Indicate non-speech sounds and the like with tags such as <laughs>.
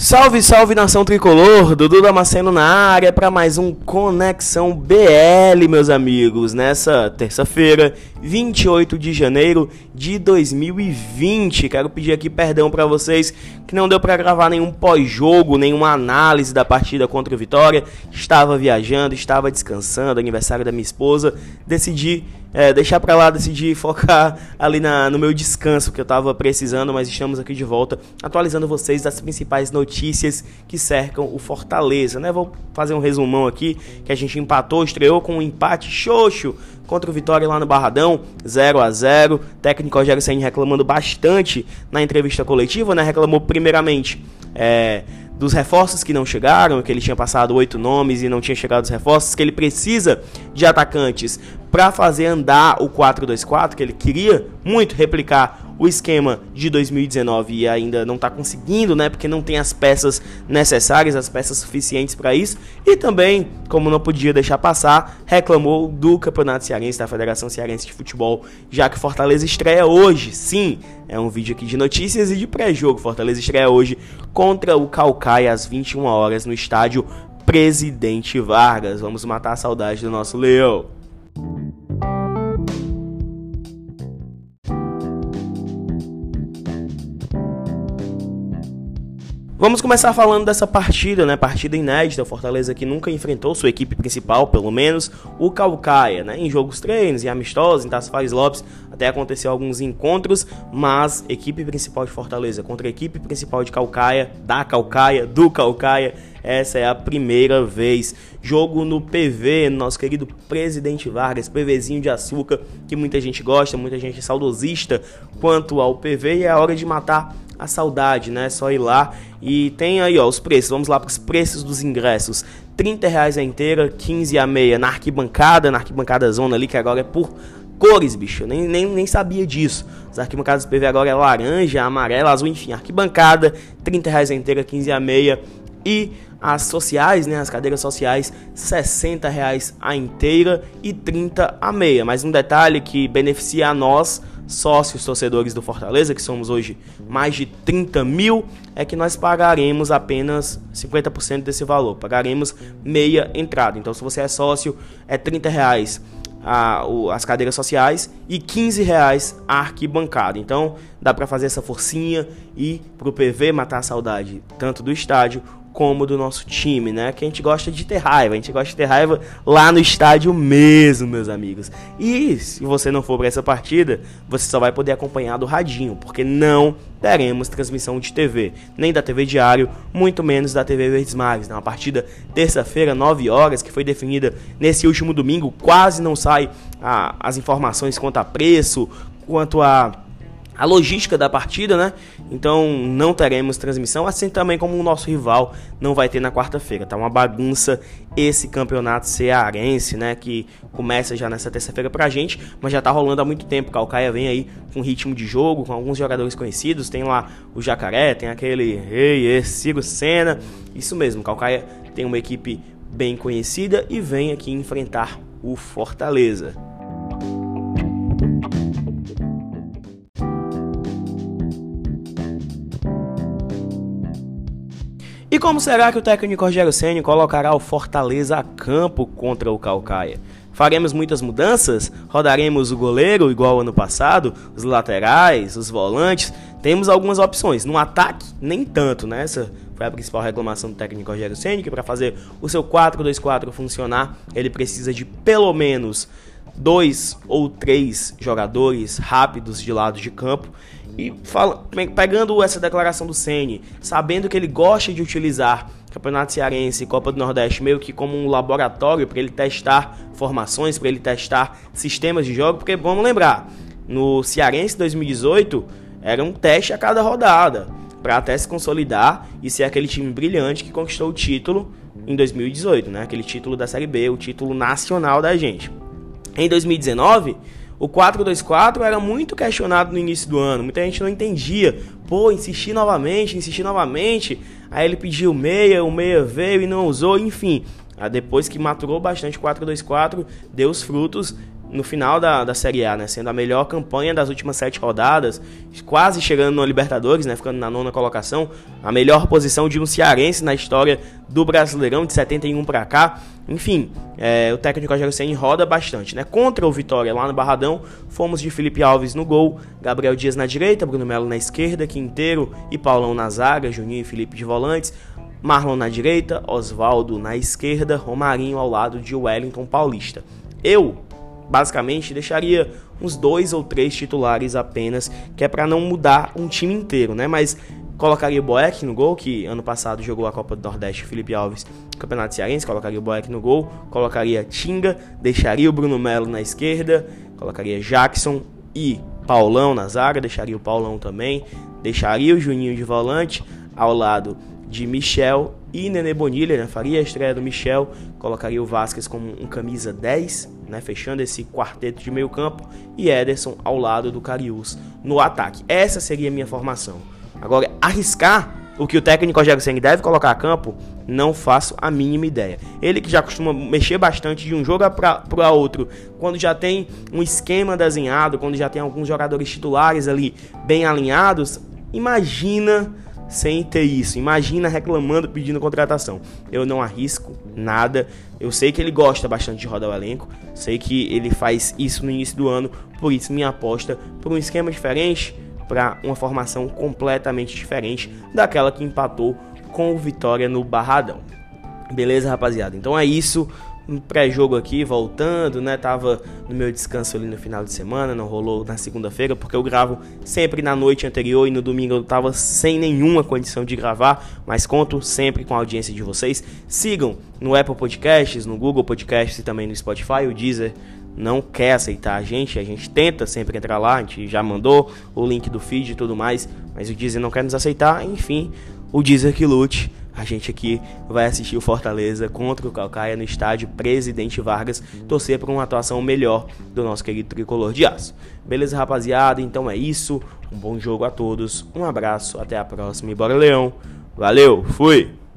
Salve, salve nação tricolor, Dudu Damasceno na área para mais um Conexão BL, meus amigos, nessa terça-feira, 28 de janeiro de 2020. Quero pedir aqui perdão para vocês que não deu para gravar nenhum pós-jogo, nenhuma análise da partida contra o Vitória. Estava viajando, estava descansando, aniversário da minha esposa, decidi é, deixar para lá, decidir focar <laughs> ali na, no meu descanso que eu estava precisando, mas estamos aqui de volta atualizando vocês das principais notícias que cercam o Fortaleza, né? Vou fazer um resumão aqui que a gente empatou, estreou com um empate xoxo contra o Vitória lá no Barradão, 0 a 0 Técnico Rogério Senni reclamando bastante na entrevista coletiva, né? Reclamou primeiramente é, dos reforços que não chegaram, que ele tinha passado oito nomes e não tinha chegado os reforços, que ele precisa de atacantes para fazer andar o 4-2-4, que ele queria muito replicar o esquema de 2019 e ainda não está conseguindo, né? Porque não tem as peças necessárias, as peças suficientes para isso. E também, como não podia deixar passar, reclamou do Campeonato Cearense, da Federação Cearense de Futebol, já que Fortaleza estreia hoje. Sim, é um vídeo aqui de notícias e de pré-jogo. Fortaleza estreia hoje contra o Calcaia às 21 horas no estádio Presidente Vargas. Vamos matar a saudade do nosso Leão. Vamos começar falando dessa partida, né? Partida inédita. O Fortaleza que nunca enfrentou sua equipe principal, pelo menos, o Calcaia, né? Em jogos treinos, em amistosos, em Taça Fares Lopes, até aconteceu alguns encontros, mas equipe principal de Fortaleza contra a equipe principal de Calcaia, da Calcaia, do Calcaia, essa é a primeira vez. Jogo no PV, nosso querido Presidente Vargas, PVzinho de açúcar, que muita gente gosta, muita gente é saudosista quanto ao PV, e é hora de matar a saudade, né? Só ir lá e tem aí, ó, os preços. Vamos lá para os preços dos ingressos. 30 reais a inteira, 15 a meia na arquibancada, na arquibancada zona ali, que agora é por cores, bicho. Eu nem, nem, nem sabia disso. As arquibancadas do PV agora é laranja, amarela, azul, enfim. Arquibancada, 30 reais a inteira, 15 a meia. E as sociais, né, as cadeiras sociais, 60 reais a inteira e 30 a meia. Mas um detalhe que beneficia a nós sócios torcedores do Fortaleza, que somos hoje mais de 30 mil, é que nós pagaremos apenas 50% desse valor. Pagaremos meia entrada. Então, se você é sócio, é 30 reais a, o, as cadeiras sociais e 15 reais a arquibancada. Então, dá para fazer essa forcinha e pro PV matar a saudade tanto do estádio como do nosso time, né? Que a gente gosta de ter raiva, a gente gosta de ter raiva lá no estádio mesmo, meus amigos. E se você não for para essa partida, você só vai poder acompanhar do radinho, porque não teremos transmissão de TV, nem da TV Diário, muito menos da TV Verdes Mares. Né? Partida terça-feira, 9 horas, que foi definida nesse último domingo, quase não sai ah, as informações quanto a preço, quanto a a logística da partida, né? Então não teremos transmissão, assim também como o nosso rival não vai ter na quarta-feira. Tá uma bagunça esse campeonato cearense, né? Que começa já nessa terça-feira pra gente, mas já tá rolando há muito tempo. Calcaia vem aí com ritmo de jogo, com alguns jogadores conhecidos. Tem lá o Jacaré, tem aquele Ei, esse Ciro Senna. Isso mesmo, Calcaia tem uma equipe bem conhecida e vem aqui enfrentar o Fortaleza. E como será que o técnico Rogério Ceni colocará o Fortaleza a campo contra o Calcaia? Faremos muitas mudanças? Rodaremos o goleiro igual ano passado? Os laterais, os volantes? Temos algumas opções. No ataque, nem tanto, né? Essa foi a principal reclamação do técnico Rogério Ceni, que para fazer o seu 4-2-4 funcionar, ele precisa de pelo menos dois ou três jogadores rápidos de lado de campo. E fala, pegando essa declaração do Ceni, sabendo que ele gosta de utilizar Campeonato Cearense e Copa do Nordeste meio que como um laboratório para ele testar formações, para ele testar sistemas de jogo, porque vamos lembrar, no Cearense 2018 era um teste a cada rodada para até se consolidar e ser aquele time brilhante que conquistou o título em 2018, né? Aquele título da Série B, o título nacional da gente. Em 2019, o 4-2-4 era muito questionado no início do ano. Muita gente não entendia. Pô, insistir novamente, insistir novamente. Aí ele pediu meia, o meia veio e não usou, enfim. Depois que maturou bastante o 4-2-4, deu os frutos no final da, da Série A, né? Sendo a melhor campanha das últimas sete rodadas, quase chegando no Libertadores, né? Ficando na nona colocação, a melhor posição de um cearense na história do Brasileirão de 71 para cá. Enfim, é, o técnico Rogério Senna roda bastante, né? Contra o Vitória lá no Barradão, fomos de Felipe Alves no gol, Gabriel Dias na direita, Bruno Melo na esquerda, Quinteiro e Paulão na zaga, Juninho e Felipe de volantes. Marlon na direita, Oswaldo na esquerda, Romarinho ao lado de Wellington Paulista. Eu basicamente deixaria uns dois ou três titulares apenas, que é para não mudar um time inteiro, né? Mas colocaria o Boeck no gol, que ano passado jogou a Copa do Nordeste, Felipe Alves, Campeonato Cearense, colocaria o Boeck no gol, colocaria Tinga, deixaria o Bruno Melo na esquerda, colocaria Jackson e Paulão na zaga, deixaria o Paulão também, deixaria o Juninho de volante ao lado de Michel e Nenê Bonilha, né? faria a estreia do Michel, colocaria o Vasquez como um camisa 10, né? fechando esse quarteto de meio campo, e Ederson ao lado do Cariús no ataque. Essa seria a minha formação. Agora, arriscar o que o técnico Rogério Senni deve colocar a campo, não faço a mínima ideia. Ele que já costuma mexer bastante de um jogo para outro, quando já tem um esquema desenhado, quando já tem alguns jogadores titulares ali bem alinhados, imagina sem ter isso. Imagina reclamando, pedindo contratação. Eu não arrisco nada. Eu sei que ele gosta bastante de rodar o elenco. Sei que ele faz isso no início do ano. Por isso, minha aposta por um esquema diferente, para uma formação completamente diferente daquela que empatou com o Vitória no Barradão. Beleza, rapaziada? Então é isso um pré-jogo aqui, voltando, né? Tava no meu descanso ali no final de semana, não rolou na segunda-feira, porque eu gravo sempre na noite anterior e no domingo eu tava sem nenhuma condição de gravar, mas conto sempre com a audiência de vocês. Sigam no Apple Podcasts, no Google Podcasts e também no Spotify, o Deezer não quer aceitar a gente, a gente tenta sempre entrar lá, a gente já mandou o link do feed e tudo mais, mas o Deezer não quer nos aceitar, enfim, o Deezer que lute a gente aqui vai assistir o Fortaleza contra o Calcaia no estádio Presidente Vargas, torcer por uma atuação melhor do nosso querido tricolor de aço. Beleza, rapaziada? Então é isso. Um bom jogo a todos. Um abraço, até a próxima e bora, Leão. Valeu, fui!